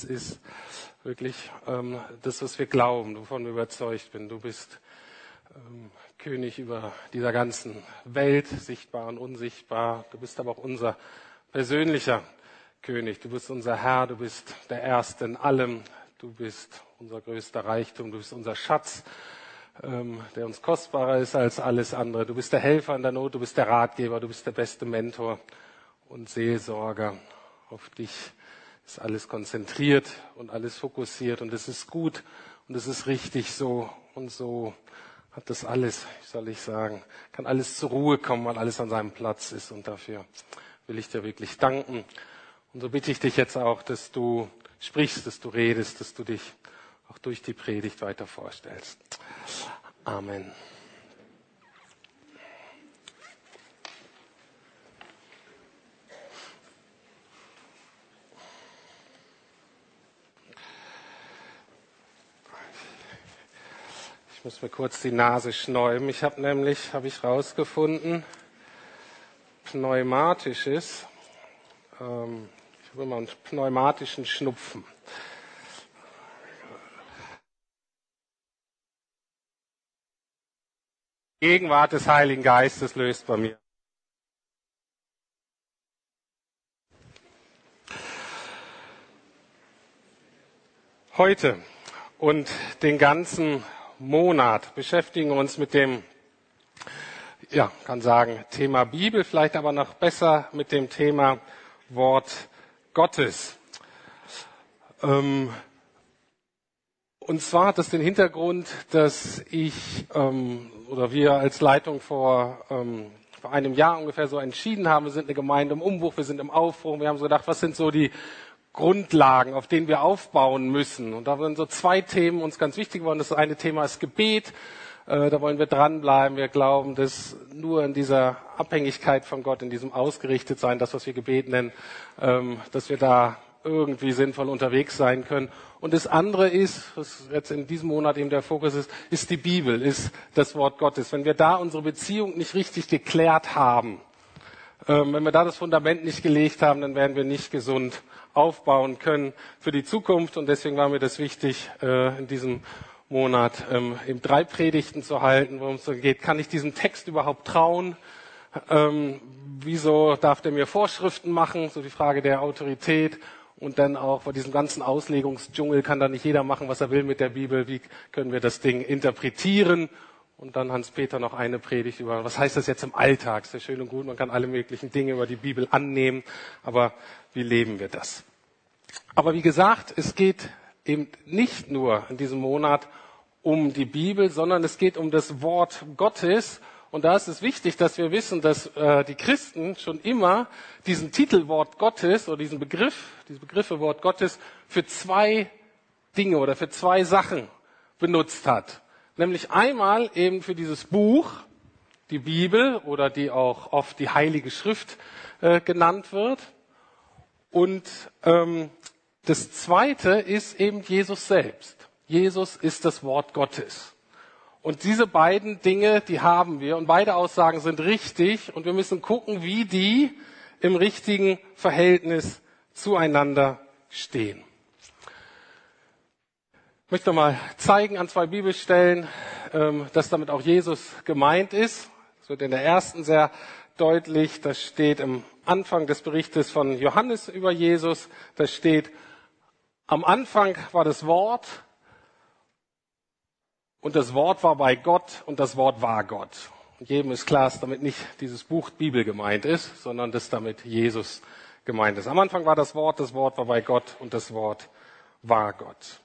Das ist wirklich ähm, das, was wir glauben, wovon wir überzeugt bin. Du bist ähm, König über dieser ganzen Welt, sichtbar und unsichtbar. Du bist aber auch unser persönlicher König. Du bist unser Herr, du bist der Erste in allem. Du bist unser größter Reichtum, du bist unser Schatz, ähm, der uns kostbarer ist als alles andere. Du bist der Helfer in der Not, du bist der Ratgeber, du bist der beste Mentor und Seelsorger. Auf dich ist alles konzentriert und alles fokussiert und es ist gut und es ist richtig so und so hat das alles, wie soll ich sagen, kann alles zur Ruhe kommen, weil alles an seinem Platz ist und dafür will ich dir wirklich danken. Und so bitte ich dich jetzt auch, dass du sprichst, dass du redest, dass du dich auch durch die Predigt weiter vorstellst. Amen. Ich muss mir kurz die Nase schnäumen. Ich habe nämlich, habe ich rausgefunden, pneumatisches. Ähm, ich habe immer einen pneumatischen Schnupfen. Gegenwart des Heiligen Geistes löst bei mir. Heute und den ganzen Monat beschäftigen uns mit dem, ja, kann sagen, Thema Bibel, vielleicht aber noch besser mit dem Thema Wort Gottes. Ähm, und zwar hat das den Hintergrund, dass ich ähm, oder wir als Leitung vor, ähm, vor einem Jahr ungefähr so entschieden haben, wir sind eine Gemeinde im Umbruch, wir sind im Aufbruch, wir haben so gedacht, was sind so die Grundlagen, auf denen wir aufbauen müssen. Und da sind so zwei Themen uns ganz wichtig geworden. Das eine Thema ist Gebet. Äh, da wollen wir dranbleiben. Wir glauben, dass nur in dieser Abhängigkeit von Gott, in diesem Ausgerichtet das, was wir Gebet nennen, ähm, dass wir da irgendwie sinnvoll unterwegs sein können. Und das andere ist, was jetzt in diesem Monat eben der Fokus ist, ist die Bibel, ist das Wort Gottes. Wenn wir da unsere Beziehung nicht richtig geklärt haben, ähm, wenn wir da das Fundament nicht gelegt haben, dann werden wir nicht gesund aufbauen können für die Zukunft. Und deswegen war mir das wichtig, äh, in diesem Monat ähm, eben drei Predigten zu halten, worum es so geht. Kann ich diesem Text überhaupt trauen? Ähm, wieso darf der mir Vorschriften machen? So die Frage der Autorität. Und dann auch vor diesem ganzen Auslegungsdschungel kann da nicht jeder machen, was er will mit der Bibel. Wie können wir das Ding interpretieren? Und dann Hans-Peter noch eine Predigt über, was heißt das jetzt im Alltag? Ja schön und gut, man kann alle möglichen Dinge über die Bibel annehmen, aber wie leben wir das? Aber wie gesagt, es geht eben nicht nur in diesem Monat um die Bibel, sondern es geht um das Wort Gottes und da ist es wichtig, dass wir wissen, dass äh, die Christen schon immer diesen Titel Wort Gottes oder diesen Begriff, diese Begriffe Wort Gottes für zwei Dinge oder für zwei Sachen benutzt hat. Nämlich einmal eben für dieses Buch, die Bibel oder die auch oft die Heilige Schrift äh, genannt wird. Und ähm, das Zweite ist eben Jesus selbst. Jesus ist das Wort Gottes. Und diese beiden Dinge, die haben wir und beide Aussagen sind richtig und wir müssen gucken, wie die im richtigen Verhältnis zueinander stehen. Ich möchte mal zeigen an zwei Bibelstellen, ähm, dass damit auch Jesus gemeint ist. Das wird in der ersten sehr deutlich. Das steht im Anfang des Berichtes von Johannes über Jesus. Das steht, am Anfang war das Wort und das Wort war bei Gott und das Wort war Gott. Und jedem ist klar, dass damit nicht dieses Buch Bibel gemeint ist, sondern dass damit Jesus gemeint ist. Am Anfang war das Wort, das Wort war bei Gott und das Wort war Gott.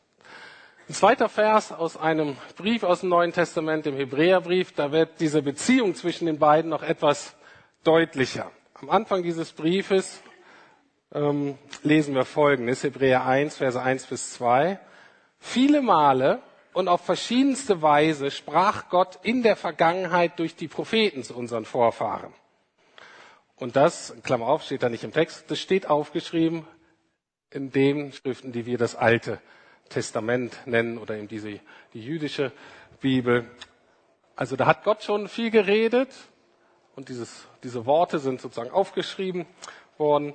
Ein zweiter Vers aus einem Brief aus dem Neuen Testament, dem Hebräerbrief, da wird diese Beziehung zwischen den beiden noch etwas deutlicher. Am Anfang dieses Briefes ähm, lesen wir Folgendes, Hebräer 1, Verse 1 bis 2. Viele Male und auf verschiedenste Weise sprach Gott in der Vergangenheit durch die Propheten zu unseren Vorfahren. Und das, Klammer auf, steht da nicht im Text, das steht aufgeschrieben in den Schriften, die wir das Alte Testament nennen oder eben diese, die jüdische Bibel. Also da hat Gott schon viel geredet und dieses, diese Worte sind sozusagen aufgeschrieben worden.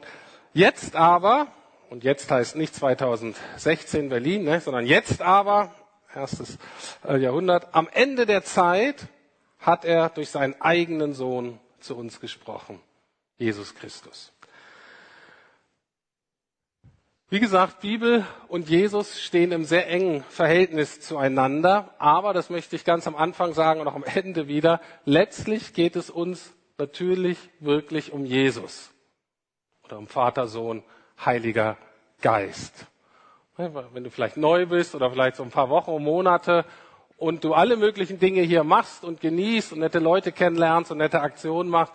Jetzt aber und jetzt heißt nicht 2016 Berlin, ne, sondern jetzt aber, erstes äh, Jahrhundert, am Ende der Zeit hat er durch seinen eigenen Sohn zu uns gesprochen, Jesus Christus. Wie gesagt, Bibel und Jesus stehen im sehr engen Verhältnis zueinander, aber das möchte ich ganz am Anfang sagen und auch am Ende wieder, letztlich geht es uns natürlich wirklich um Jesus oder um Vater, Sohn, Heiliger Geist. Wenn du vielleicht neu bist oder vielleicht so ein paar Wochen und Monate und du alle möglichen Dinge hier machst und genießt und nette Leute kennenlernst und nette Aktionen machst,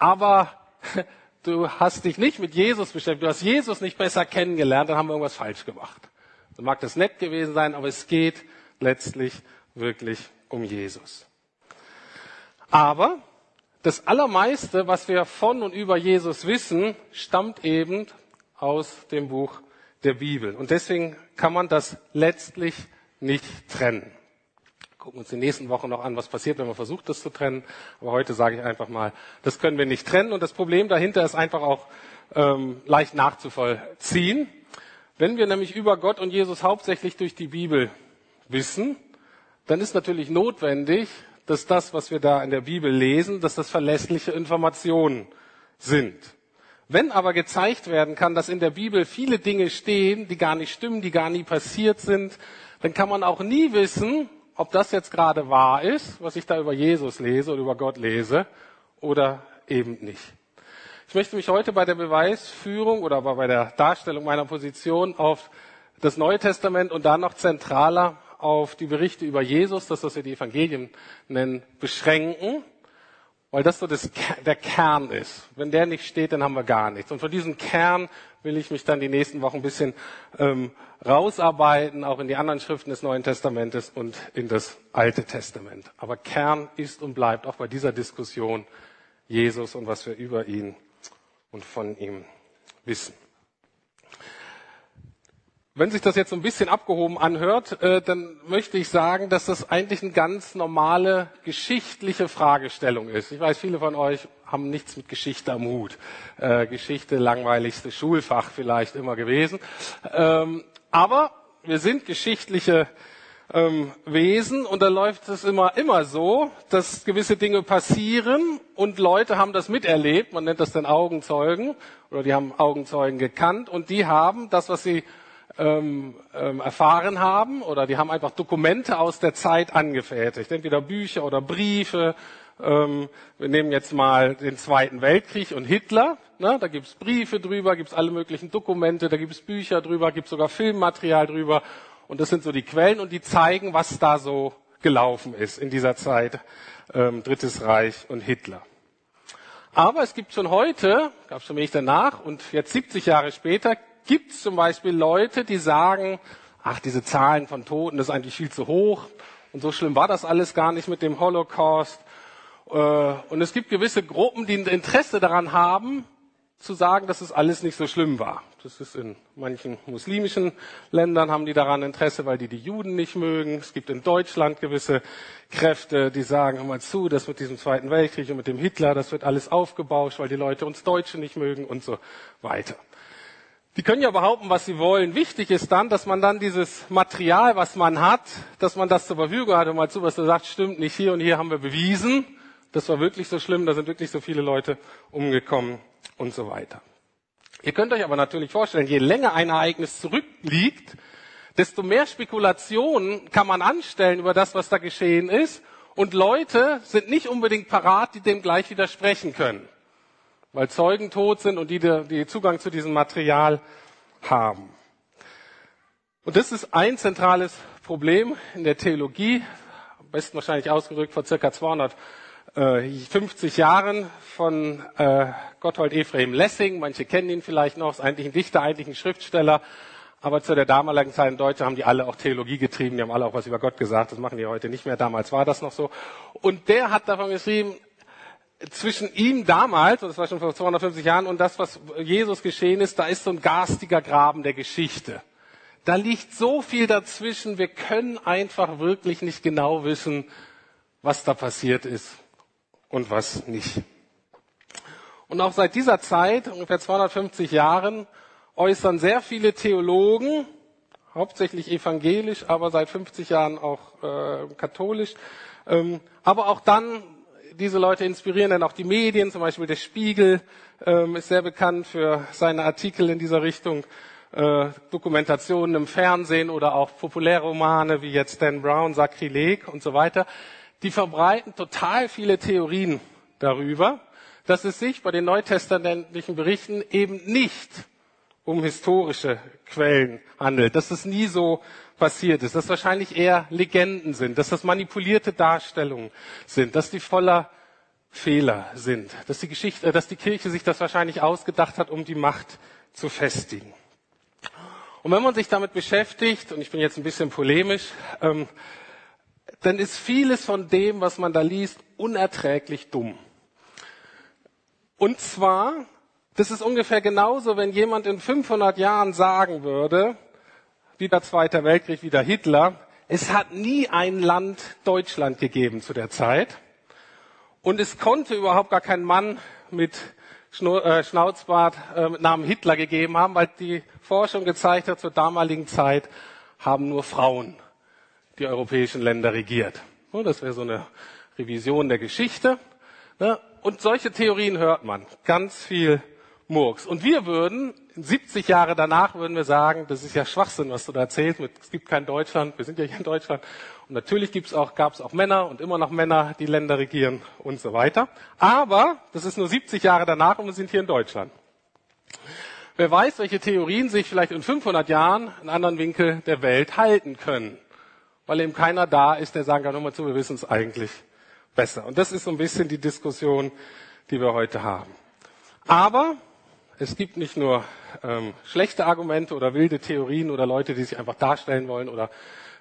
aber du hast dich nicht mit Jesus beschäftigt, du hast Jesus nicht besser kennengelernt, dann haben wir irgendwas falsch gemacht. Dann mag das nett gewesen sein, aber es geht letztlich wirklich um Jesus. Aber das Allermeiste, was wir von und über Jesus wissen, stammt eben aus dem Buch der Bibel. Und deswegen kann man das letztlich nicht trennen. Gucken uns die nächsten Wochen noch an, was passiert, wenn man versucht, das zu trennen. Aber heute sage ich einfach mal, das können wir nicht trennen. Und das Problem dahinter ist einfach auch ähm, leicht nachzuvollziehen. Wenn wir nämlich über Gott und Jesus hauptsächlich durch die Bibel wissen, dann ist natürlich notwendig, dass das, was wir da in der Bibel lesen, dass das verlässliche Informationen sind. Wenn aber gezeigt werden kann, dass in der Bibel viele Dinge stehen, die gar nicht stimmen, die gar nie passiert sind, dann kann man auch nie wissen, ob das jetzt gerade wahr ist, was ich da über Jesus lese oder über Gott lese, oder eben nicht. Ich möchte mich heute bei der Beweisführung oder bei der Darstellung meiner Position auf das Neue Testament und dann noch zentraler auf die Berichte über Jesus, das, was wir die Evangelien nennen, beschränken, weil das so das, der Kern ist. Wenn der nicht steht, dann haben wir gar nichts. Und von diesem Kern will ich mich dann die nächsten Wochen ein bisschen ähm, rausarbeiten, auch in die anderen Schriften des Neuen Testamentes und in das Alte Testament. Aber Kern ist und bleibt auch bei dieser Diskussion Jesus und was wir über ihn und von ihm wissen. Wenn sich das jetzt so ein bisschen abgehoben anhört, äh, dann möchte ich sagen, dass das eigentlich eine ganz normale geschichtliche Fragestellung ist. Ich weiß, viele von euch haben nichts mit Geschichte am Hut. Äh, Geschichte langweiligste Schulfach vielleicht immer gewesen. Ähm, aber wir sind geschichtliche ähm, Wesen und da läuft es immer, immer so, dass gewisse Dinge passieren und Leute haben das miterlebt. Man nennt das dann Augenzeugen oder die haben Augenzeugen gekannt und die haben das, was sie ähm, ähm, erfahren haben oder die haben einfach Dokumente aus der Zeit angefertigt, entweder Bücher oder Briefe. Ähm, wir nehmen jetzt mal den Zweiten Weltkrieg und Hitler. Ne? Da gibt's Briefe drüber, gibt's alle möglichen Dokumente, da gibt's Bücher drüber, gibt's sogar Filmmaterial drüber. Und das sind so die Quellen und die zeigen, was da so gelaufen ist in dieser Zeit. Ähm, Drittes Reich und Hitler. Aber es gibt schon heute, gab schon wenig danach und jetzt 70 Jahre später, gibt es zum Beispiel Leute, die sagen, ach, diese Zahlen von Toten, das ist eigentlich viel zu hoch und so schlimm war das alles gar nicht mit dem Holocaust. Äh, und es gibt gewisse Gruppen, die ein Interesse daran haben, zu sagen, dass es alles nicht so schlimm war. Das ist in manchen muslimischen Ländern haben die daran Interesse, weil die die Juden nicht mögen. Es gibt in Deutschland gewisse Kräfte, die sagen, hör mal zu, das mit diesem Zweiten Weltkrieg und mit dem Hitler, das wird alles aufgebauscht, weil die Leute uns Deutsche nicht mögen und so weiter. Die können ja behaupten, was sie wollen. Wichtig ist dann, dass man dann dieses Material, was man hat, dass man das zur Verfügung hat und mal zu, was du sagst, stimmt nicht. Hier und hier haben wir bewiesen. Das war wirklich so schlimm. Da sind wirklich so viele Leute umgekommen und so weiter. Ihr könnt euch aber natürlich vorstellen, je länger ein Ereignis zurückliegt, desto mehr Spekulationen kann man anstellen über das, was da geschehen ist. Und Leute sind nicht unbedingt parat, die dem gleich widersprechen können weil Zeugen tot sind und die, die Zugang zu diesem Material haben. Und das ist ein zentrales Problem in der Theologie, am besten wahrscheinlich ausgerückt vor circa 250 Jahren von äh, Gotthold Ephraim Lessing. Manche kennen ihn vielleicht noch, ist eigentlich ein Dichter, eigentlich ein Schriftsteller. Aber zu der damaligen Zeit in Deutschland haben die alle auch Theologie getrieben, die haben alle auch was über Gott gesagt. Das machen die heute nicht mehr. Damals war das noch so. Und der hat davon geschrieben, zwischen ihm damals, das war schon vor 250 Jahren, und das, was Jesus geschehen ist, da ist so ein garstiger Graben der Geschichte. Da liegt so viel dazwischen, wir können einfach wirklich nicht genau wissen, was da passiert ist und was nicht. Und auch seit dieser Zeit, ungefähr 250 Jahren, äußern sehr viele Theologen, hauptsächlich evangelisch, aber seit 50 Jahren auch äh, katholisch. Ähm, aber auch dann, diese Leute inspirieren dann auch die Medien, zum Beispiel der Spiegel ähm, ist sehr bekannt für seine Artikel in dieser Richtung, äh, Dokumentationen im Fernsehen oder auch Populärromane wie jetzt Dan Brown, Sakrileg und so weiter. Die verbreiten total viele Theorien darüber, dass es sich bei den neutestamentlichen Berichten eben nicht um historische Quellen handelt, dass es nie so passiert ist, dass wahrscheinlich eher Legenden sind, dass das manipulierte Darstellungen sind, dass die voller Fehler sind, dass die Geschichte, dass die Kirche sich das wahrscheinlich ausgedacht hat, um die Macht zu festigen. Und wenn man sich damit beschäftigt, und ich bin jetzt ein bisschen polemisch, ähm, dann ist vieles von dem, was man da liest, unerträglich dumm. Und zwar das ist ungefähr genauso, wenn jemand in 500 Jahren sagen würde, wieder Zweiter Weltkrieg, wieder Hitler, es hat nie ein Land Deutschland gegeben zu der Zeit. Und es konnte überhaupt gar keinen Mann mit äh, Schnauzbart äh, mit Namen Hitler gegeben haben, weil die Forschung gezeigt hat, zur damaligen Zeit haben nur Frauen die europäischen Länder regiert. Das wäre so eine Revision der Geschichte. Und solche Theorien hört man ganz viel Murks. Und wir würden, 70 Jahre danach würden wir sagen, das ist ja Schwachsinn, was du da erzählst, es gibt kein Deutschland, wir sind ja hier in Deutschland. Und natürlich gibt's auch, gab es auch Männer und immer noch Männer, die Länder regieren und so weiter. Aber das ist nur 70 Jahre danach und wir sind hier in Deutschland. Wer weiß, welche Theorien sich vielleicht in 500 Jahren in anderen Winkel der Welt halten können. Weil eben keiner da ist, der sagen kann, hör mal zu, wir wissen es eigentlich besser. Und das ist so ein bisschen die Diskussion, die wir heute haben. Aber es gibt nicht nur ähm, schlechte Argumente oder wilde Theorien oder Leute, die sich einfach darstellen wollen oder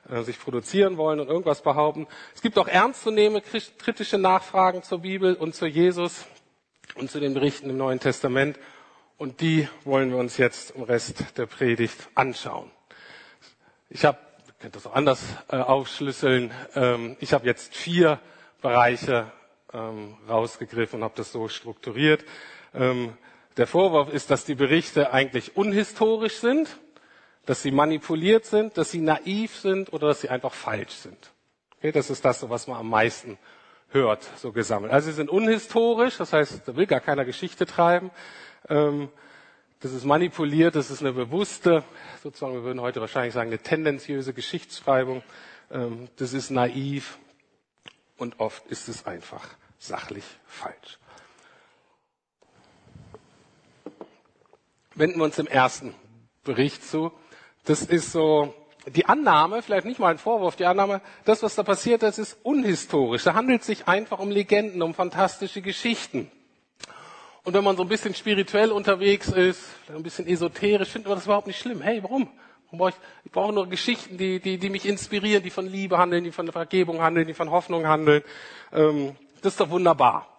äh, sich produzieren wollen und irgendwas behaupten. Es gibt auch ernstzunehmende kritische Nachfragen zur Bibel und zu Jesus und zu den Berichten im Neuen Testament. Und die wollen wir uns jetzt im Rest der Predigt anschauen. Ich habe, könnt das auch anders äh, aufschlüsseln, ähm, ich habe jetzt vier Bereiche ähm, rausgegriffen und habe das so strukturiert. Ähm, der Vorwurf ist, dass die Berichte eigentlich unhistorisch sind, dass sie manipuliert sind, dass sie naiv sind oder dass sie einfach falsch sind. Okay, das ist das, was man am meisten hört, so gesammelt. Also sie sind unhistorisch, das heißt, da will gar keiner Geschichte treiben. Ähm, das ist manipuliert, das ist eine bewusste, sozusagen, wir würden heute wahrscheinlich sagen, eine tendenziöse Geschichtsschreibung. Ähm, das ist naiv und oft ist es einfach sachlich falsch. Wenden wir uns dem ersten Bericht zu. Das ist so die Annahme, vielleicht nicht mal ein Vorwurf, die Annahme, das, was da passiert ist, ist unhistorisch. Da handelt es sich einfach um Legenden, um fantastische Geschichten. Und wenn man so ein bisschen spirituell unterwegs ist, ein bisschen esoterisch, findet man das überhaupt nicht schlimm. Hey, warum? ich, brauche nur Geschichten, die, die, die mich inspirieren, die von Liebe handeln, die von Vergebung handeln, die von Hoffnung handeln. Ähm, das ist doch wunderbar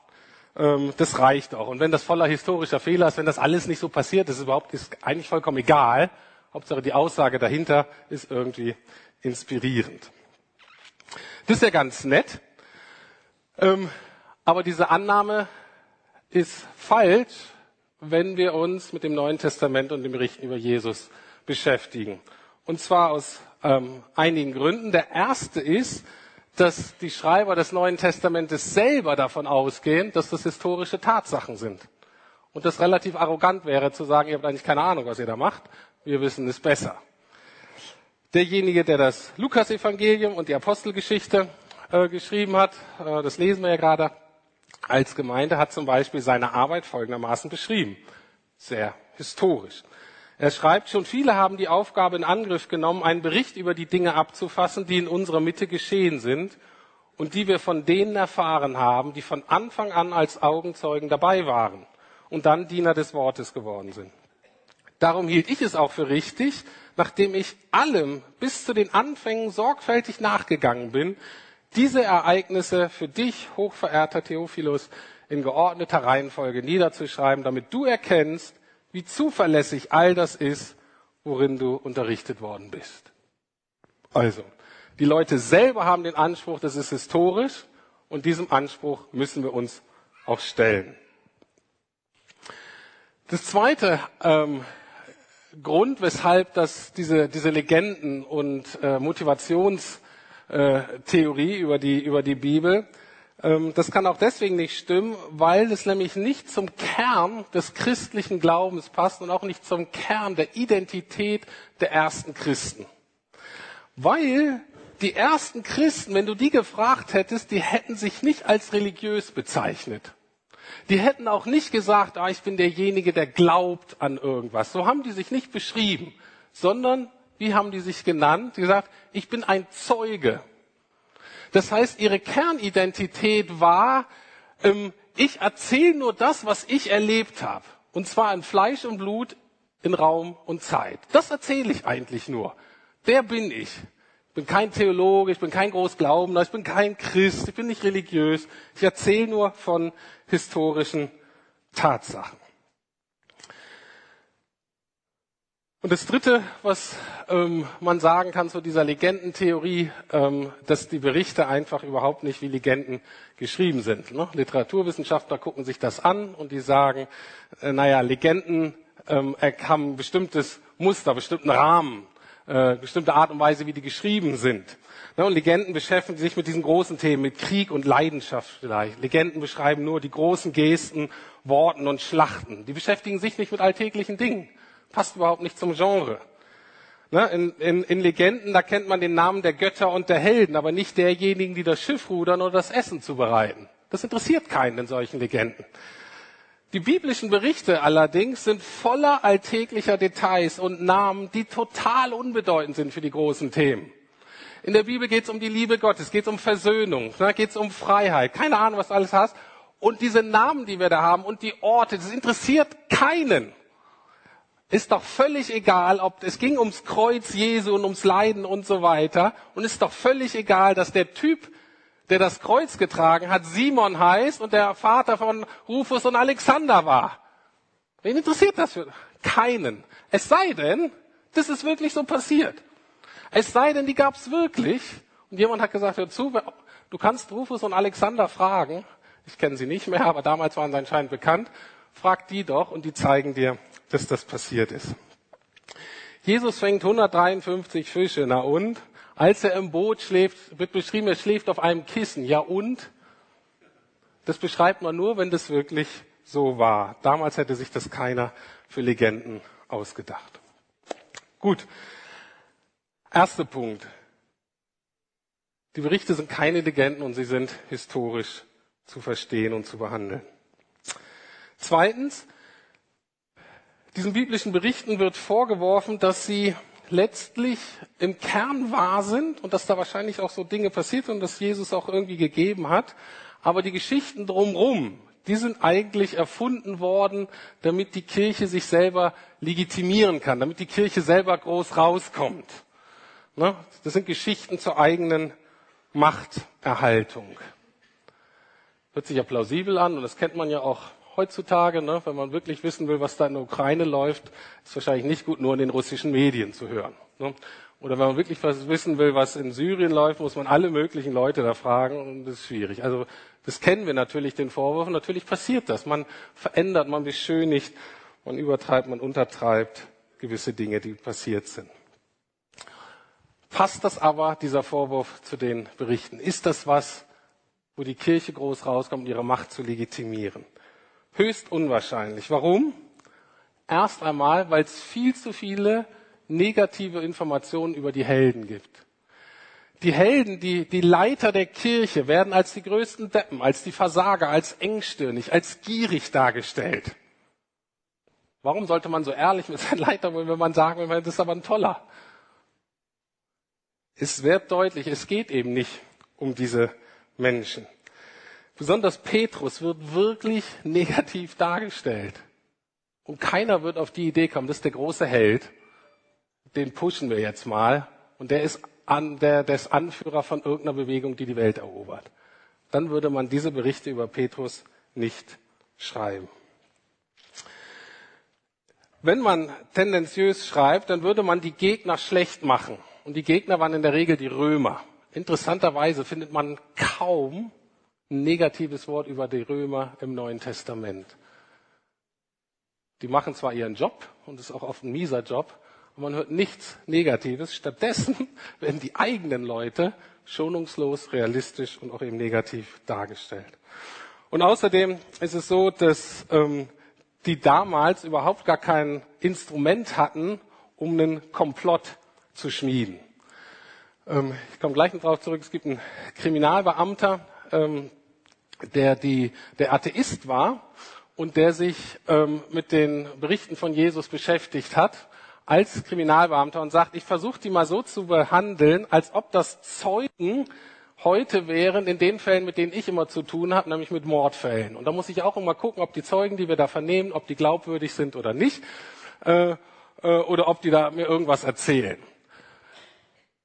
das reicht auch. Und wenn das voller historischer Fehler ist, wenn das alles nicht so passiert, ist überhaupt ist eigentlich vollkommen egal. Hauptsache die Aussage dahinter ist irgendwie inspirierend. Das ist ja ganz nett. Ähm, aber diese Annahme ist falsch, wenn wir uns mit dem Neuen Testament und dem Berichten über Jesus beschäftigen. Und zwar aus ähm, einigen Gründen. Der erste ist, dass die Schreiber des Neuen Testamentes selber davon ausgehen, dass das historische Tatsachen sind. Und das relativ arrogant wäre zu sagen, ihr habt eigentlich keine Ahnung, was ihr da macht. Wir wissen es besser. Derjenige, der das Lukas-Evangelium und die Apostelgeschichte äh, geschrieben hat, äh, das lesen wir ja gerade, als Gemeinde hat zum Beispiel seine Arbeit folgendermaßen beschrieben. Sehr historisch. Er schreibt, schon viele haben die Aufgabe in Angriff genommen, einen Bericht über die Dinge abzufassen, die in unserer Mitte geschehen sind und die wir von denen erfahren haben, die von Anfang an als Augenzeugen dabei waren und dann Diener des Wortes geworden sind. Darum hielt ich es auch für richtig, nachdem ich allem bis zu den Anfängen sorgfältig nachgegangen bin, diese Ereignisse für dich, hochverehrter Theophilus, in geordneter Reihenfolge niederzuschreiben, damit du erkennst, wie zuverlässig all das ist, worin du unterrichtet worden bist. Also, die Leute selber haben den Anspruch, das ist historisch und diesem Anspruch müssen wir uns auch stellen. Das zweite ähm, Grund, weshalb das diese, diese Legenden und äh, Motivationstheorie über die, über die Bibel, das kann auch deswegen nicht stimmen, weil es nämlich nicht zum Kern des christlichen Glaubens passt und auch nicht zum Kern der Identität der ersten Christen. Weil die ersten Christen, wenn du die gefragt hättest, die hätten sich nicht als religiös bezeichnet. Die hätten auch nicht gesagt, ah, ich bin derjenige, der glaubt an irgendwas. So haben die sich nicht beschrieben, sondern wie haben die sich genannt? Die gesagt, ich bin ein Zeuge. Das heißt, ihre Kernidentität war, ähm, ich erzähle nur das, was ich erlebt habe. Und zwar in Fleisch und Blut, in Raum und Zeit. Das erzähle ich eigentlich nur. Der bin ich. Ich bin kein Theologe, ich bin kein Großglaubender, ich bin kein Christ, ich bin nicht religiös. Ich erzähle nur von historischen Tatsachen. Und das Dritte, was ähm, man sagen kann zu dieser Legendentheorie, ähm, dass die Berichte einfach überhaupt nicht wie Legenden geschrieben sind. Ne? Literaturwissenschaftler gucken sich das an und die sagen, äh, naja, Legenden ähm, haben ein bestimmtes Muster, bestimmten Rahmen äh, bestimmte Art und Weise, wie die geschrieben sind. Ne, und Legenden beschäftigen sich mit diesen großen Themen, mit Krieg und Leidenschaft vielleicht. Legenden beschreiben nur die großen Gesten, Worten und Schlachten. Die beschäftigen sich nicht mit alltäglichen Dingen. Passt überhaupt nicht zum Genre. Ne, in, in, in Legenden, da kennt man den Namen der Götter und der Helden, aber nicht derjenigen, die das Schiff rudern oder das Essen zubereiten. Das interessiert keinen in solchen Legenden. Die biblischen Berichte allerdings sind voller alltäglicher Details und Namen, die total unbedeutend sind für die großen Themen. In der Bibel geht es um die Liebe Gottes, geht es um Versöhnung, da geht es um Freiheit. Keine Ahnung, was du alles hast. Und diese Namen, die wir da haben und die Orte, das interessiert keinen. Ist doch völlig egal, ob es ging ums Kreuz Jesu und ums Leiden und so weiter. Und ist doch völlig egal, dass der Typ, der das Kreuz getragen hat, Simon heißt und der Vater von Rufus und Alexander war. Wen interessiert das für? Keinen. Es sei denn, das ist wirklich so passiert. Es sei denn, die gab es wirklich. Und jemand hat gesagt, hör zu, du kannst Rufus und Alexander fragen. Ich kenne sie nicht mehr, aber damals waren sie anscheinend bekannt. Frag die doch und die zeigen dir, dass das passiert ist. Jesus fängt 153 Fische, na und? Als er im Boot schläft, wird beschrieben, er schläft auf einem Kissen. Ja und? Das beschreibt man nur, wenn das wirklich so war. Damals hätte sich das keiner für Legenden ausgedacht. Gut. Erster Punkt. Die Berichte sind keine Legenden und sie sind historisch zu verstehen und zu behandeln. Zweitens, diesen biblischen Berichten wird vorgeworfen, dass sie letztlich im Kern wahr sind und dass da wahrscheinlich auch so Dinge passiert und dass Jesus auch irgendwie gegeben hat. Aber die Geschichten drumherum, die sind eigentlich erfunden worden, damit die Kirche sich selber legitimieren kann, damit die Kirche selber groß rauskommt. Ne? Das sind Geschichten zur eigenen Machterhaltung. Hört sich ja plausibel an und das kennt man ja auch heutzutage, ne, wenn man wirklich wissen will, was da in der Ukraine läuft, ist wahrscheinlich nicht gut, nur in den russischen Medien zu hören. Ne. Oder wenn man wirklich was wissen will, was in Syrien läuft, muss man alle möglichen Leute da fragen und das ist schwierig. Also das kennen wir natürlich, den Vorwurf. Und natürlich passiert das. Man verändert, man beschönigt, man übertreibt, man untertreibt gewisse Dinge, die passiert sind. Passt das aber, dieser Vorwurf, zu den Berichten? Ist das was, wo die Kirche groß rauskommt, ihre Macht zu legitimieren? Höchst unwahrscheinlich. Warum? Erst einmal, weil es viel zu viele negative Informationen über die Helden gibt. Die Helden, die, die Leiter der Kirche werden als die größten Deppen, als die Versager, als engstirnig, als gierig dargestellt. Warum sollte man so ehrlich mit seinen Leitern, wenn man sagen will, das ist aber ein toller? Es wird deutlich, es geht eben nicht um diese Menschen. Besonders Petrus wird wirklich negativ dargestellt. Und keiner wird auf die Idee kommen, das ist der große Held, den pushen wir jetzt mal. Und der ist, an, der, der ist Anführer von irgendeiner Bewegung, die die Welt erobert. Dann würde man diese Berichte über Petrus nicht schreiben. Wenn man tendenziös schreibt, dann würde man die Gegner schlecht machen. Und die Gegner waren in der Regel die Römer. Interessanterweise findet man kaum ein negatives Wort über die Römer im Neuen Testament. Die machen zwar ihren Job, und ist auch oft ein mieser Job. Und man hört nichts Negatives. Stattdessen werden die eigenen Leute schonungslos, realistisch und auch eben negativ dargestellt. Und außerdem ist es so, dass ähm, die damals überhaupt gar kein Instrument hatten, um einen Komplott zu schmieden. Ähm, ich komme gleich noch darauf zurück. Es gibt einen Kriminalbeamter, ähm, der, die, der Atheist war und der sich ähm, mit den Berichten von Jesus beschäftigt hat als Kriminalbeamter und sagt, ich versuche die mal so zu behandeln, als ob das Zeugen heute wären in den Fällen, mit denen ich immer zu tun habe, nämlich mit Mordfällen. Und da muss ich auch immer gucken, ob die Zeugen, die wir da vernehmen, ob die glaubwürdig sind oder nicht, äh, äh, oder ob die da mir irgendwas erzählen.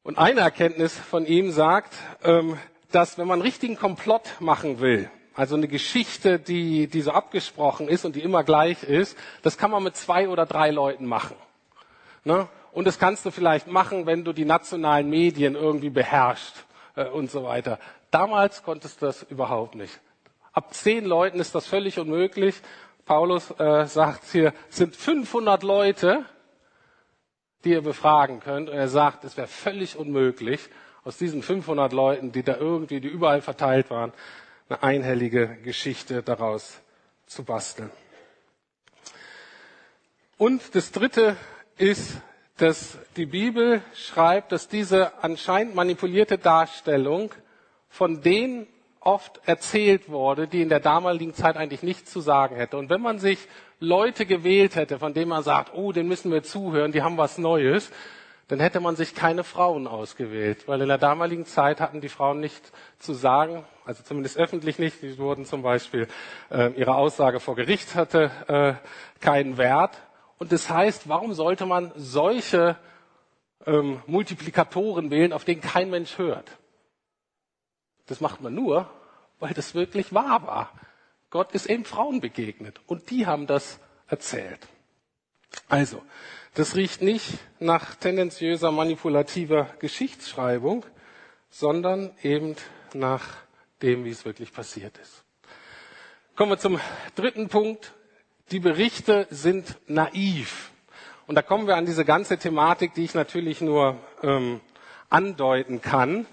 Und eine Erkenntnis von ihm sagt, ähm, dass wenn man einen richtigen Komplott machen will, also eine Geschichte, die, die so abgesprochen ist und die immer gleich ist, das kann man mit zwei oder drei Leuten machen. Ne? Und das kannst du vielleicht machen, wenn du die nationalen Medien irgendwie beherrschst äh, und so weiter. Damals konntest du das überhaupt nicht. Ab zehn Leuten ist das völlig unmöglich. Paulus äh, sagt hier, es sind 500 Leute, die ihr befragen könnt. Und er sagt, es wäre völlig unmöglich, aus diesen 500 Leuten, die da irgendwie, die überall verteilt waren, eine einhellige Geschichte daraus zu basteln. Und das Dritte ist, dass die Bibel schreibt, dass diese anscheinend manipulierte Darstellung von denen oft erzählt wurde, die in der damaligen Zeit eigentlich nichts zu sagen hätte. Und wenn man sich Leute gewählt hätte, von denen man sagt, oh, den müssen wir zuhören, die haben was Neues, dann hätte man sich keine Frauen ausgewählt, weil in der damaligen Zeit hatten die Frauen nicht zu sagen, also zumindest öffentlich nicht. Die wurden zum Beispiel, äh, ihre Aussage vor Gericht hatte äh, keinen Wert. Und das heißt, warum sollte man solche ähm, Multiplikatoren wählen, auf denen kein Mensch hört? Das macht man nur, weil das wirklich wahr war. Gott ist eben Frauen begegnet und die haben das erzählt. Also, das riecht nicht nach tendenziöser manipulativer Geschichtsschreibung, sondern eben nach dem, wie es wirklich passiert ist. Kommen wir zum dritten Punkt. Die Berichte sind naiv. Und da kommen wir an diese ganze Thematik, die ich natürlich nur ähm, andeuten kann.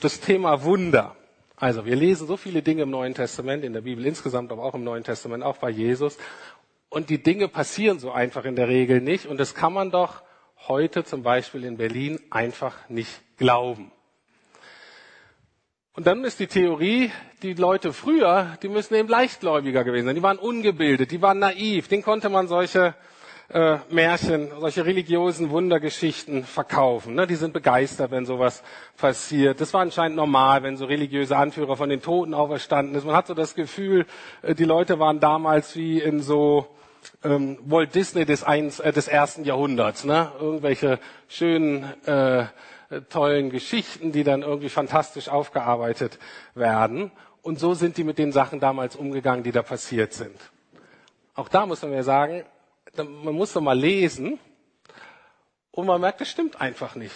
Das Thema Wunder. Also wir lesen so viele Dinge im Neuen Testament, in der Bibel insgesamt, aber auch im Neuen Testament, auch bei Jesus. Und die Dinge passieren so einfach in der Regel nicht. Und das kann man doch heute zum Beispiel in Berlin einfach nicht glauben. Und dann ist die Theorie, die Leute früher, die müssen eben leichtgläubiger gewesen sein. Die waren ungebildet, die waren naiv. Den konnte man solche äh, Märchen, solche religiösen Wundergeschichten verkaufen. Ne? Die sind begeistert, wenn sowas passiert. Das war anscheinend normal, wenn so religiöse Anführer von den Toten auferstanden ist. Man hat so das Gefühl, äh, die Leute waren damals wie in so ähm, Walt Disney des, eins, äh, des ersten Jahrhunderts. Ne? Irgendwelche schönen, äh, tollen Geschichten, die dann irgendwie fantastisch aufgearbeitet werden. Und so sind die mit den Sachen damals umgegangen, die da passiert sind. Auch da muss man ja sagen, man muss doch mal lesen und man merkt, das stimmt einfach nicht.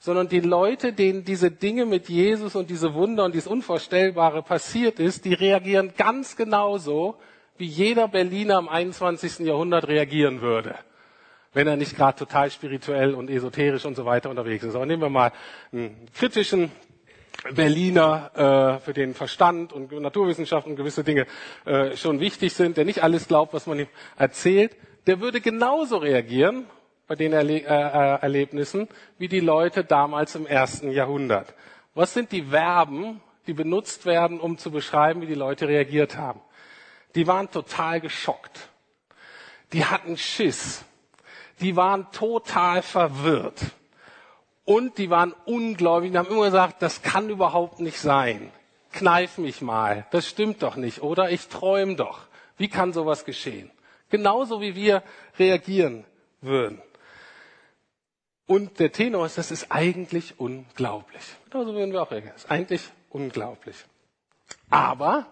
Sondern die Leute, denen diese Dinge mit Jesus und diese Wunder und dieses Unvorstellbare passiert ist, die reagieren ganz genauso, wie jeder Berliner im 21. Jahrhundert reagieren würde, wenn er nicht gerade total spirituell und esoterisch und so weiter unterwegs ist. Aber nehmen wir mal einen kritischen Berliner, äh, für den Verstand und Naturwissenschaften und gewisse Dinge äh, schon wichtig sind, der nicht alles glaubt, was man ihm erzählt, der würde genauso reagieren bei den Erle äh, äh, Erlebnissen wie die Leute damals im ersten Jahrhundert. Was sind die Verben, die benutzt werden, um zu beschreiben, wie die Leute reagiert haben? Die waren total geschockt. Die hatten Schiss. Die waren total verwirrt. Und die waren ungläubig. Die haben immer gesagt, das kann überhaupt nicht sein. Kneif mich mal. Das stimmt doch nicht, oder? Ich träume doch. Wie kann sowas geschehen? Genauso wie wir reagieren würden. Und der Tenor ist, das ist eigentlich unglaublich. Genauso würden wir auch reagieren. Das ist eigentlich unglaublich. Aber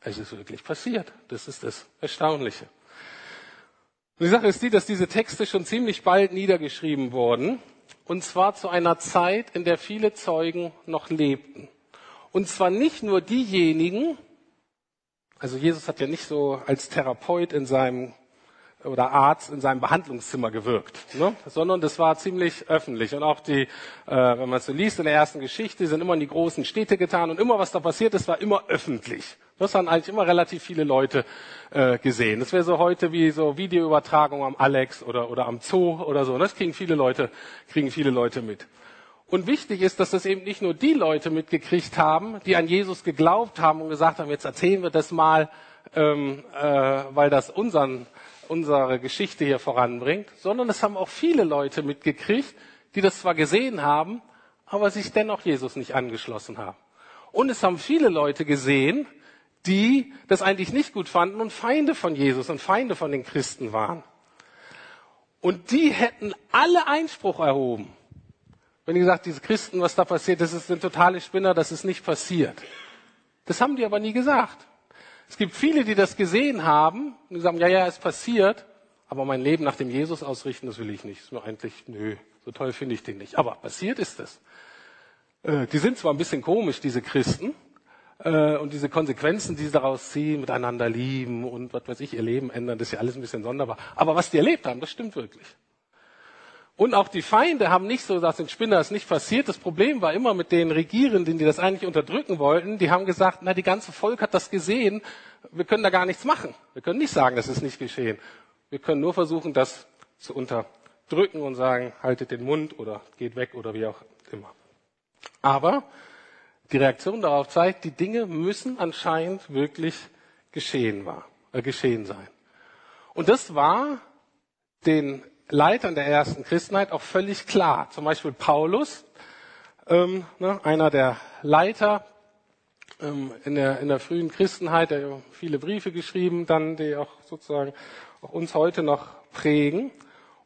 es ist wirklich passiert. Das ist das Erstaunliche. Und die Sache ist die, dass diese Texte schon ziemlich bald niedergeschrieben wurden. Und zwar zu einer Zeit, in der viele Zeugen noch lebten. Und zwar nicht nur diejenigen, Also Jesus hat ja nicht so als Therapeut in seinem oder Arzt in seinem Behandlungszimmer gewirkt, ne? sondern das war ziemlich öffentlich. Und auch die, äh, wenn man es so liest in der ersten Geschichte, sind immer in die großen Städte getan und immer was da passiert ist, war immer öffentlich. Das haben eigentlich immer relativ viele Leute äh, gesehen. Das wäre so heute wie so Videoübertragung am Alex oder, oder am Zoo oder so. Das kriegen viele Leute, kriegen viele Leute mit. Und wichtig ist, dass das eben nicht nur die Leute mitgekriegt haben, die an Jesus geglaubt haben und gesagt haben, jetzt erzählen wir das mal, ähm, äh, weil das unseren unsere Geschichte hier voranbringt, sondern es haben auch viele Leute mitgekriegt, die das zwar gesehen haben, aber sich dennoch Jesus nicht angeschlossen haben. Und es haben viele Leute gesehen, die das eigentlich nicht gut fanden und Feinde von Jesus und Feinde von den Christen waren. Und die hätten alle Einspruch erhoben. Wenn die gesagt, diese Christen, was da passiert, das ist ein totale Spinner, das ist nicht passiert. Das haben die aber nie gesagt. Es gibt viele, die das gesehen haben und die sagen, ja, ja, es passiert, aber mein Leben nach dem Jesus ausrichten, das will ich nicht. Ist mir eigentlich, nö, so toll finde ich den nicht. Aber passiert ist es. Äh, die sind zwar ein bisschen komisch, diese Christen, äh, und diese Konsequenzen, die sie daraus ziehen, miteinander lieben und was weiß ich, ihr Leben ändern, das ist ja alles ein bisschen sonderbar. Aber was die erlebt haben, das stimmt wirklich. Und auch die Feinde haben nicht so gesagt, den Spinner ist nicht passiert. Das Problem war immer mit den Regierenden, die das eigentlich unterdrücken wollten. Die haben gesagt, na, die ganze Volk hat das gesehen. Wir können da gar nichts machen. Wir können nicht sagen, das ist nicht geschehen. Wir können nur versuchen, das zu unterdrücken und sagen, haltet den Mund oder geht weg oder wie auch immer. Aber die Reaktion darauf zeigt, die Dinge müssen anscheinend wirklich geschehen, war, äh, geschehen sein. Und das war den Leitern der ersten Christenheit auch völlig klar. Zum Beispiel Paulus, ähm, ne, einer der Leiter ähm, in, der, in der frühen Christenheit, der viele Briefe geschrieben, dann die auch sozusagen auch uns heute noch prägen.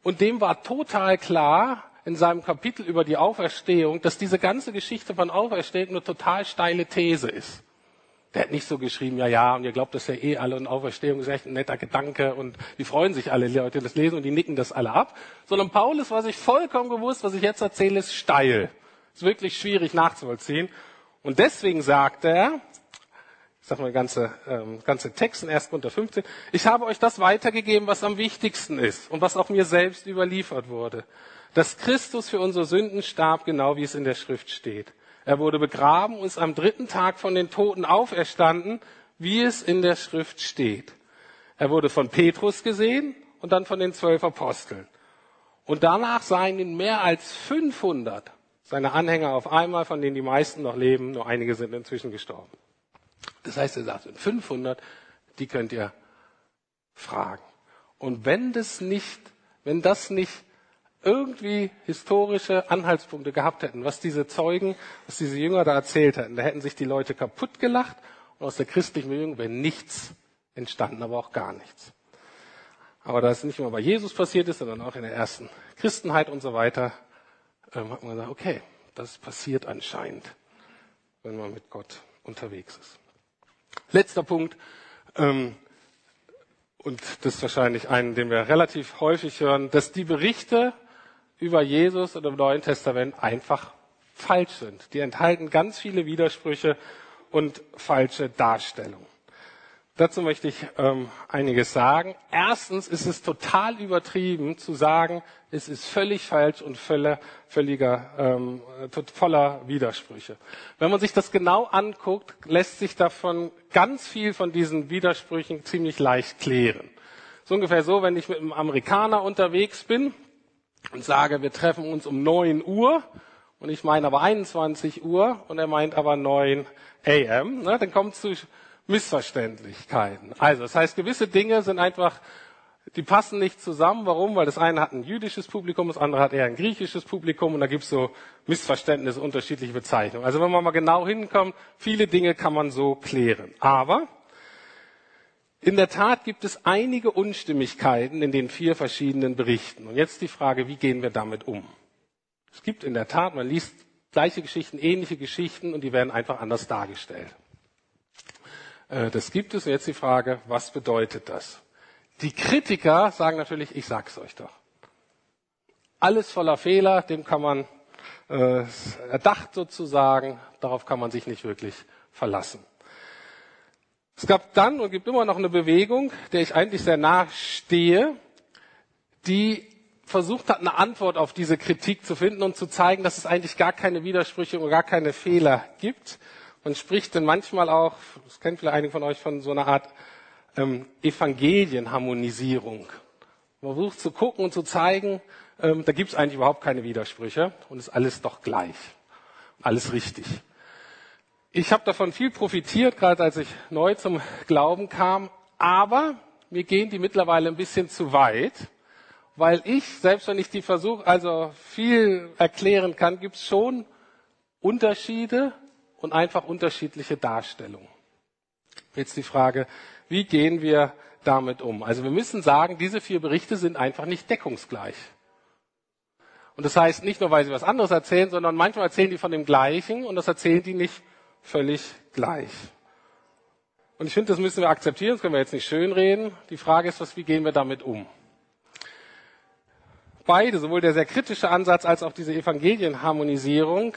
Und dem war total klar in seinem Kapitel über die Auferstehung, dass diese ganze Geschichte von Auferstehung eine total steile These ist. Der hat nicht so geschrieben, ja, ja, und ihr glaubt das ja eh alle und Auferstehung ist echt ein netter Gedanke und die freuen sich alle Leute, das lesen und die nicken das alle ab. Sondern Paulus war sich vollkommen bewusst, was ich jetzt erzähle, ist steil. Ist wirklich schwierig nachzuvollziehen. Und deswegen sagt er, ich sag mal ganze, ähm, ganze Text in 1. Korinther 15, ich habe euch das weitergegeben, was am wichtigsten ist und was auch mir selbst überliefert wurde. Dass Christus für unsere Sünden starb, genau wie es in der Schrift steht er wurde begraben und ist am dritten Tag von den Toten auferstanden, wie es in der Schrift steht. Er wurde von Petrus gesehen und dann von den zwölf Aposteln. Und danach seien ihn mehr als 500 seine Anhänger auf einmal, von denen die meisten noch leben, nur einige sind inzwischen gestorben. Das heißt, er sagt, 500, die könnt ihr fragen. Und wenn das nicht, wenn das nicht irgendwie historische Anhaltspunkte gehabt hätten, was diese Zeugen, was diese Jünger da erzählt hätten, da hätten sich die Leute kaputt gelacht und aus der christlichen Bewegung wäre nichts entstanden, aber auch gar nichts. Aber da es nicht nur bei Jesus passiert ist, sondern auch in der ersten Christenheit und so weiter, ähm, hat man gesagt, okay, das passiert anscheinend, wenn man mit Gott unterwegs ist. Letzter Punkt, ähm, und das ist wahrscheinlich einen, den wir relativ häufig hören, dass die Berichte über Jesus und im Neuen Testament einfach falsch sind. Die enthalten ganz viele Widersprüche und falsche Darstellungen. Dazu möchte ich ähm, einiges sagen. Erstens ist es total übertrieben zu sagen, es ist völlig falsch und völliger, völliger ähm, voller Widersprüche. Wenn man sich das genau anguckt, lässt sich davon ganz viel von diesen Widersprüchen ziemlich leicht klären. So ungefähr so, wenn ich mit einem Amerikaner unterwegs bin, und sage, wir treffen uns um 9 Uhr und ich meine aber 21 Uhr und er meint aber 9 AM, ne, dann kommt es zu Missverständlichkeiten. Also, das heißt, gewisse Dinge sind einfach, die passen nicht zusammen. Warum? Weil das eine hat ein jüdisches Publikum, das andere hat eher ein griechisches Publikum und da gibt es so Missverständnisse, unterschiedliche Bezeichnungen. Also wenn man mal genau hinkommt, viele Dinge kann man so klären. Aber in der Tat gibt es einige Unstimmigkeiten in den vier verschiedenen Berichten. Und jetzt die Frage, wie gehen wir damit um? Es gibt in der Tat, man liest gleiche Geschichten, ähnliche Geschichten und die werden einfach anders dargestellt. Äh, das gibt es. Und jetzt die Frage, was bedeutet das? Die Kritiker sagen natürlich, ich sag's euch doch. Alles voller Fehler, dem kann man äh, erdacht sozusagen, darauf kann man sich nicht wirklich verlassen. Es gab dann und gibt immer noch eine Bewegung, der ich eigentlich sehr nahe stehe, die versucht hat, eine Antwort auf diese Kritik zu finden und zu zeigen, dass es eigentlich gar keine Widersprüche und gar keine Fehler gibt. Man spricht dann manchmal auch, das kennt vielleicht einige von euch, von so einer Art ähm, Evangelienharmonisierung. Man versucht zu gucken und zu zeigen, ähm, da gibt es eigentlich überhaupt keine Widersprüche und ist alles doch gleich, alles richtig. Ich habe davon viel profitiert, gerade als ich neu zum Glauben kam, aber mir gehen die mittlerweile ein bisschen zu weit weil ich, selbst wenn ich die versuche, also viel erklären kann, gibt es schon Unterschiede und einfach unterschiedliche Darstellungen. Jetzt die Frage, wie gehen wir damit um? Also wir müssen sagen, diese vier Berichte sind einfach nicht deckungsgleich. Und das heißt nicht nur, weil sie was anderes erzählen, sondern manchmal erzählen die von dem Gleichen und das erzählen die nicht völlig gleich. Und ich finde, das müssen wir akzeptieren, das können wir jetzt nicht schönreden. Die Frage ist, was, wie gehen wir damit um? beide, sowohl der sehr kritische Ansatz als auch diese Evangelienharmonisierung,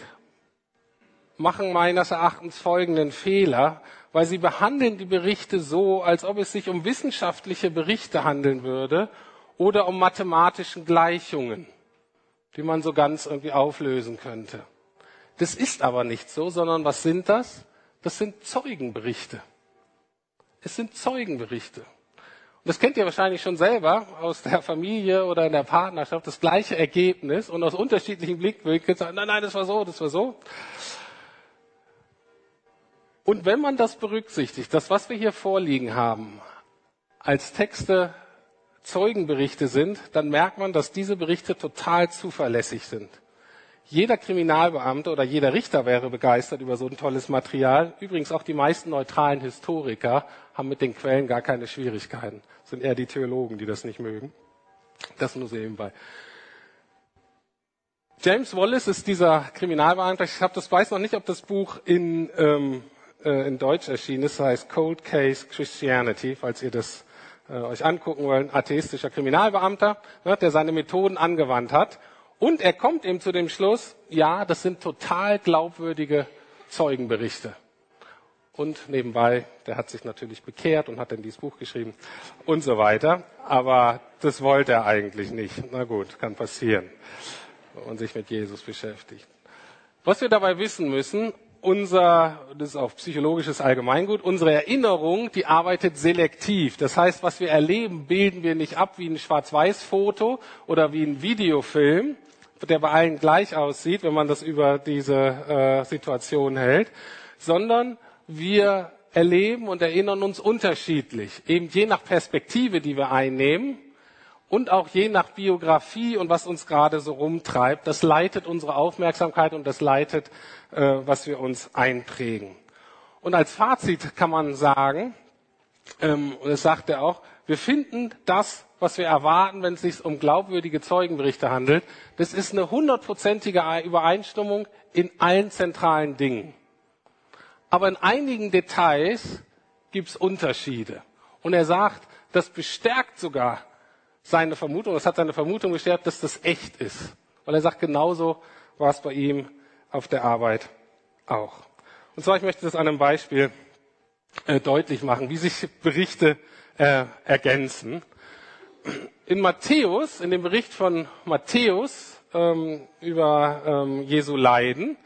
machen meines Erachtens folgenden Fehler, weil sie behandeln die Berichte so, als ob es sich um wissenschaftliche Berichte handeln würde oder um mathematischen Gleichungen, die man so ganz irgendwie auflösen könnte. Das ist aber nicht so, sondern was sind das? Das sind Zeugenberichte. Es sind Zeugenberichte das kennt ihr wahrscheinlich schon selber aus der Familie oder in der Partnerschaft, das gleiche Ergebnis und aus unterschiedlichen Blickwinkeln sagen, nein, nein, das war so, das war so. Und wenn man das berücksichtigt, das, was wir hier vorliegen haben, als Texte Zeugenberichte sind, dann merkt man, dass diese Berichte total zuverlässig sind. Jeder Kriminalbeamte oder jeder Richter wäre begeistert über so ein tolles Material. Übrigens auch die meisten neutralen Historiker haben mit den Quellen gar keine Schwierigkeiten. Das sind eher die Theologen, die das nicht mögen. Das nur so nebenbei. James Wallace ist dieser Kriminalbeamte. Ich habe das weiß noch nicht, ob das Buch in, ähm, äh, in Deutsch erschienen ist. Das heißt Cold Case Christianity, falls ihr das äh, euch angucken wollt. Atheistischer Kriminalbeamter, ne, der seine Methoden angewandt hat und er kommt eben zu dem Schluss, ja, das sind total glaubwürdige Zeugenberichte. Und nebenbei, der hat sich natürlich bekehrt und hat dann dieses Buch geschrieben und so weiter. Aber das wollte er eigentlich nicht. Na gut, kann passieren. Und sich mit Jesus beschäftigt. Was wir dabei wissen müssen, unser, das ist auch psychologisches Allgemeingut, unsere Erinnerung, die arbeitet selektiv. Das heißt, was wir erleben, bilden wir nicht ab wie ein Schwarz-Weiß-Foto oder wie ein Videofilm, der bei allen gleich aussieht, wenn man das über diese äh, Situation hält, sondern wir erleben und erinnern uns unterschiedlich, eben je nach Perspektive, die wir einnehmen und auch je nach Biografie und was uns gerade so rumtreibt. Das leitet unsere Aufmerksamkeit und das leitet, äh, was wir uns einprägen. Und als Fazit kann man sagen, ähm, und das sagt er auch, wir finden das was wir erwarten, wenn es sich um glaubwürdige Zeugenberichte handelt. Das ist eine hundertprozentige Übereinstimmung in allen zentralen Dingen. Aber in einigen Details gibt es Unterschiede. Und er sagt, das bestärkt sogar seine Vermutung, das hat seine Vermutung bestärkt, dass das echt ist. Weil er sagt, genauso war es bei ihm auf der Arbeit auch. Und zwar, ich möchte das an einem Beispiel äh, deutlich machen, wie sich Berichte äh, ergänzen in Matthäus, in dem Bericht von Matthäus ähm, über ähm, Jesu Leiden,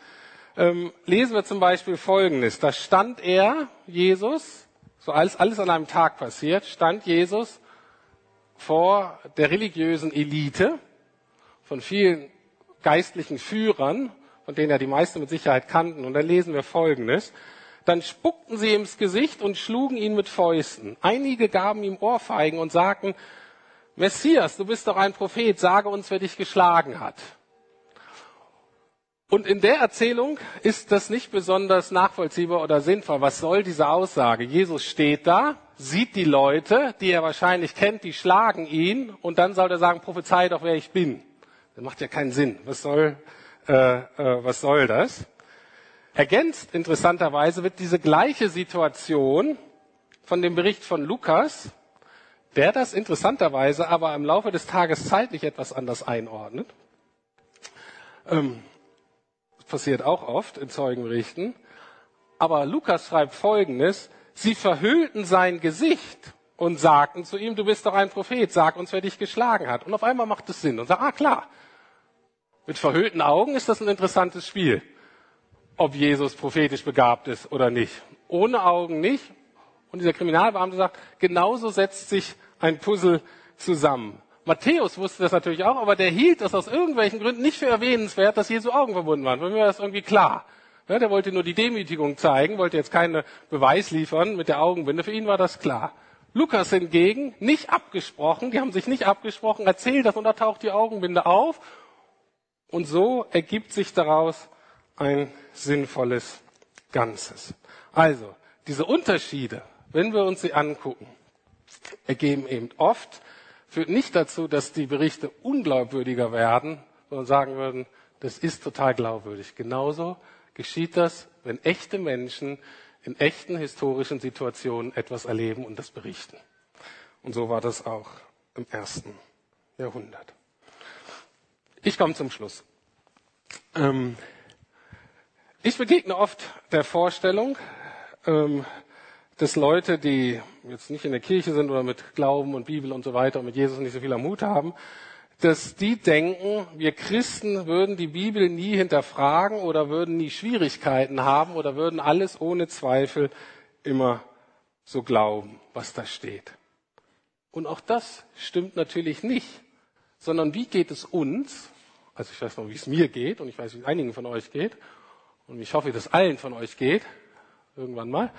ähm, lesen wir zum Beispiel Folgendes. Da stand er, Jesus, so alles, alles an einem Tag passiert, stand Jesus vor der religiösen Elite von vielen geistlichen Führern, von denen er die meisten mit Sicherheit kannten. Und dann lesen wir Folgendes. Dann spuckten sie ihm ins Gesicht und schlugen ihn mit Fäusten. Einige gaben ihm Ohrfeigen und sagten, Messias, du bist doch ein Prophet, sage uns, wer dich geschlagen hat. Und in der Erzählung ist das nicht besonders nachvollziehbar oder sinnvoll. Was soll diese Aussage? Jesus steht da, sieht die Leute, die er wahrscheinlich kennt, die schlagen ihn und dann soll er sagen, prophezei doch, wer ich bin. Das macht ja keinen Sinn. Was soll, äh, äh, was soll das? Ergänzt interessanterweise wird diese gleiche Situation von dem Bericht von Lukas der das interessanterweise aber im Laufe des Tages zeitlich etwas anders einordnet. Ähm, passiert auch oft in Zeugenberichten. Aber Lukas schreibt Folgendes, sie verhüllten sein Gesicht und sagten zu ihm, du bist doch ein Prophet, sag uns, wer dich geschlagen hat. Und auf einmal macht es Sinn und sagt, ah klar, mit verhüllten Augen ist das ein interessantes Spiel, ob Jesus prophetisch begabt ist oder nicht. Ohne Augen nicht. Und dieser Kriminalbeamte sagt, genauso setzt sich ein Puzzle zusammen. Matthäus wusste das natürlich auch, aber der hielt das aus irgendwelchen Gründen nicht für erwähnenswert, dass Jesu Augen verbunden waren. Für mich war das irgendwie klar. Der wollte nur die Demütigung zeigen, wollte jetzt keinen Beweis liefern mit der Augenbinde. Für ihn war das klar. Lukas hingegen nicht abgesprochen, die haben sich nicht abgesprochen, erzählt das und da taucht die Augenbinde auf. Und so ergibt sich daraus ein sinnvolles Ganzes. Also, diese Unterschiede, wenn wir uns sie angucken, ergeben eben oft, führt nicht dazu, dass die Berichte unglaubwürdiger werden, sondern sagen würden, das ist total glaubwürdig. Genauso geschieht das, wenn echte Menschen in echten historischen Situationen etwas erleben und das berichten. Und so war das auch im ersten Jahrhundert. Ich komme zum Schluss. Ähm, ich begegne oft der Vorstellung, ähm, dass Leute, die jetzt nicht in der Kirche sind oder mit Glauben und Bibel und so weiter und mit Jesus nicht so viel am Hut haben, dass die denken, wir Christen würden die Bibel nie hinterfragen oder würden nie Schwierigkeiten haben oder würden alles ohne Zweifel immer so glauben, was da steht. Und auch das stimmt natürlich nicht, sondern wie geht es uns, also ich weiß noch, wie es mir geht und ich weiß, wie es einigen von euch geht und ich hoffe, dass es allen von euch geht, irgendwann mal,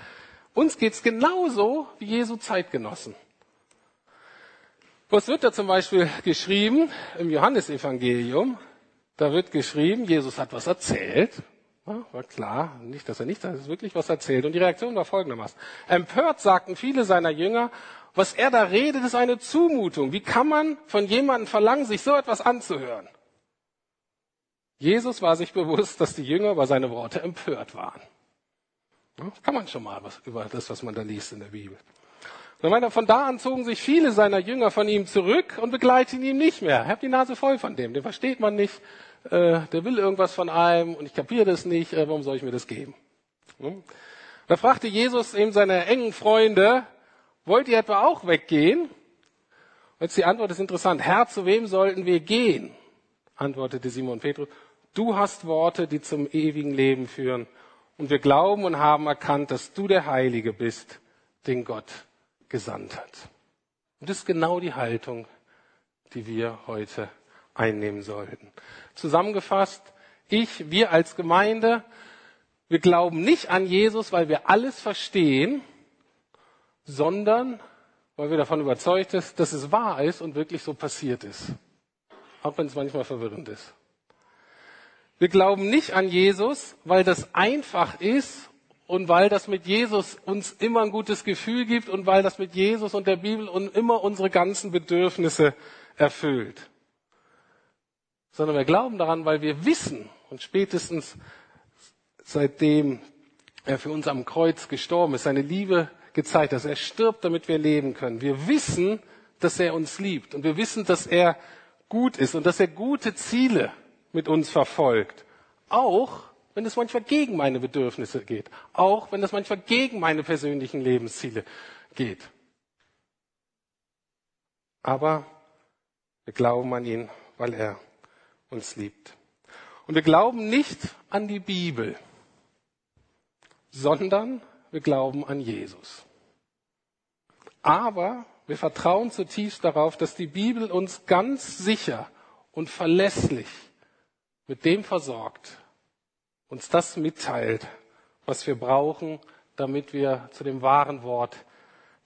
uns geht es genauso wie Jesu Zeitgenossen. Was wird da zum Beispiel geschrieben im Johannesevangelium? Da wird geschrieben, Jesus hat was erzählt. Ja, war klar, nicht, dass er nichts, hat wirklich was erzählt. Und die Reaktion war folgendermaßen. Empört sagten viele seiner Jünger, was er da redet, ist eine Zumutung. Wie kann man von jemandem verlangen, sich so etwas anzuhören? Jesus war sich bewusst, dass die Jünger über seine Worte empört waren. Ja, kann man schon mal was über das, was man da liest in der Bibel. Von da an zogen sich viele seiner Jünger von ihm zurück und begleiteten ihn nicht mehr. Ich habe die Nase voll von dem, den versteht man nicht, äh, der will irgendwas von einem und ich kapiere das nicht, äh, warum soll ich mir das geben? Da fragte Jesus eben seine engen Freunde, wollt ihr etwa auch weggehen? Jetzt die Antwort ist interessant. Herr, zu wem sollten wir gehen? Antwortete Simon Petrus. Du hast Worte, die zum ewigen Leben führen. Und wir glauben und haben erkannt, dass du der Heilige bist, den Gott gesandt hat. Und das ist genau die Haltung, die wir heute einnehmen sollten. Zusammengefasst, ich, wir als Gemeinde, wir glauben nicht an Jesus, weil wir alles verstehen, sondern weil wir davon überzeugt sind, dass es wahr ist und wirklich so passiert ist. Auch wenn es manchmal verwirrend ist. Wir glauben nicht an Jesus, weil das einfach ist und weil das mit Jesus uns immer ein gutes Gefühl gibt und weil das mit Jesus und der Bibel immer unsere ganzen Bedürfnisse erfüllt. Sondern wir glauben daran, weil wir wissen und spätestens seitdem er für uns am Kreuz gestorben ist, seine Liebe gezeigt, dass er stirbt, damit wir leben können. Wir wissen, dass er uns liebt und wir wissen, dass er gut ist und dass er gute Ziele mit uns verfolgt. Auch wenn es manchmal gegen meine Bedürfnisse geht, auch wenn es manchmal gegen meine persönlichen Lebensziele geht. Aber wir glauben an ihn, weil er uns liebt. Und wir glauben nicht an die Bibel, sondern wir glauben an Jesus. Aber wir vertrauen zutiefst darauf, dass die Bibel uns ganz sicher und verlässlich mit dem versorgt, uns das mitteilt, was wir brauchen, damit wir zu dem wahren Wort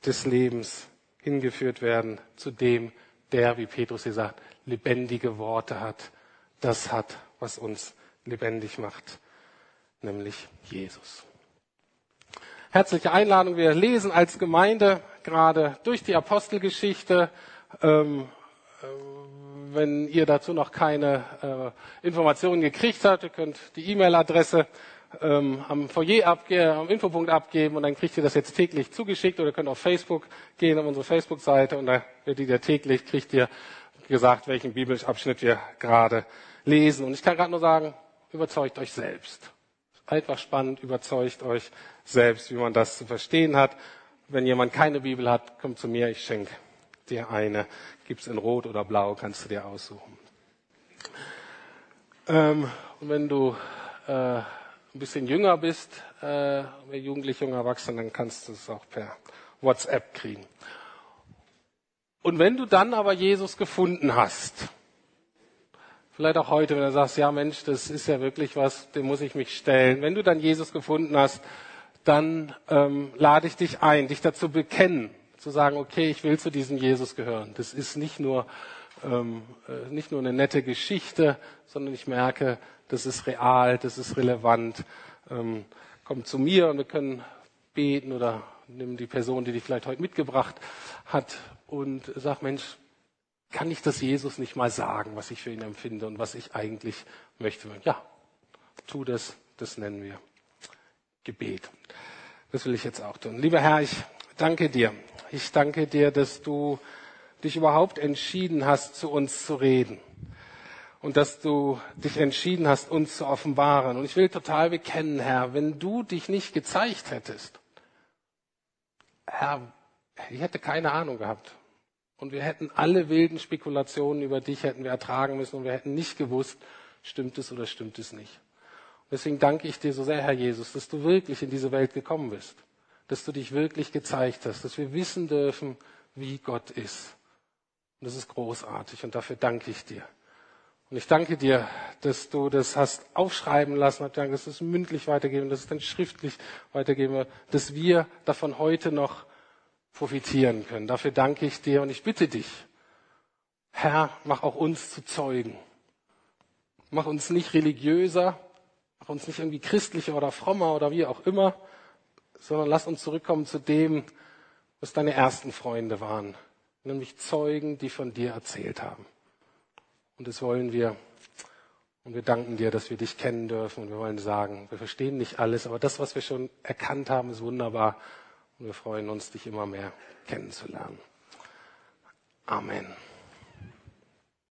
des Lebens hingeführt werden, zu dem, der, wie Petrus hier sagt, lebendige Worte hat. Das hat, was uns lebendig macht, nämlich Jesus. Herzliche Einladung. Wir lesen als Gemeinde gerade durch die Apostelgeschichte. Ähm, wenn ihr dazu noch keine äh, Informationen gekriegt habt, ihr könnt die E-Mail-Adresse ähm, am Foyer abgeben, am Infopunkt abgeben und dann kriegt ihr das jetzt täglich zugeschickt oder könnt auf Facebook gehen, auf unsere Facebook-Seite und da werdet ihr täglich, kriegt ihr gesagt, welchen Bibelabschnitt wir gerade lesen. Und ich kann gerade nur sagen, überzeugt euch selbst. Einfach spannend, überzeugt euch selbst, wie man das zu verstehen hat. Wenn jemand keine Bibel hat, kommt zu mir, ich schenke dir eine. Gibt's in Rot oder Blau, kannst du dir aussuchen. Ähm, und wenn du äh, ein bisschen jünger bist, äh, jugendlich, junger Erwachsener, dann kannst du es auch per WhatsApp kriegen. Und wenn du dann aber Jesus gefunden hast, vielleicht auch heute, wenn du sagst, ja Mensch, das ist ja wirklich was, dem muss ich mich stellen. Wenn du dann Jesus gefunden hast, dann ähm, lade ich dich ein, dich dazu bekennen, zu sagen, okay, ich will zu diesem Jesus gehören. Das ist nicht nur, ähm, äh, nicht nur eine nette Geschichte, sondern ich merke, das ist real, das ist relevant. Ähm, komm zu mir und wir können beten oder nimm die Person, die dich vielleicht heute mitgebracht hat und sag, Mensch, kann ich das Jesus nicht mal sagen, was ich für ihn empfinde und was ich eigentlich möchte? Ja, tu das, das nennen wir Gebet. Das will ich jetzt auch tun. Lieber Herr, ich danke dir. Ich danke dir, dass du dich überhaupt entschieden hast, zu uns zu reden. Und dass du dich entschieden hast, uns zu offenbaren. Und ich will total bekennen, Herr, wenn du dich nicht gezeigt hättest, Herr, ich hätte keine Ahnung gehabt. Und wir hätten alle wilden Spekulationen über dich hätten wir ertragen müssen und wir hätten nicht gewusst, stimmt es oder stimmt es nicht. Deswegen danke ich dir so sehr, Herr Jesus, dass du wirklich in diese Welt gekommen bist, dass du dich wirklich gezeigt hast, dass wir wissen dürfen, wie Gott ist. Und das ist großartig und dafür danke ich dir. Und ich danke dir, dass du das hast aufschreiben lassen, ich danke, dass du es mündlich weitergeben, dass es dann schriftlich weitergeben, dass wir davon heute noch profitieren können. Dafür danke ich dir und ich bitte dich, Herr, mach auch uns zu Zeugen. Mach uns nicht religiöser, mach uns nicht irgendwie christlicher oder frommer oder wie auch immer, sondern lass uns zurückkommen zu dem, was deine ersten Freunde waren, nämlich Zeugen, die von dir erzählt haben. Und das wollen wir. Und wir danken dir, dass wir dich kennen dürfen. Und wir wollen sagen, wir verstehen nicht alles, aber das, was wir schon erkannt haben, ist wunderbar. Und wir freuen uns, dich immer mehr kennenzulernen. Amen.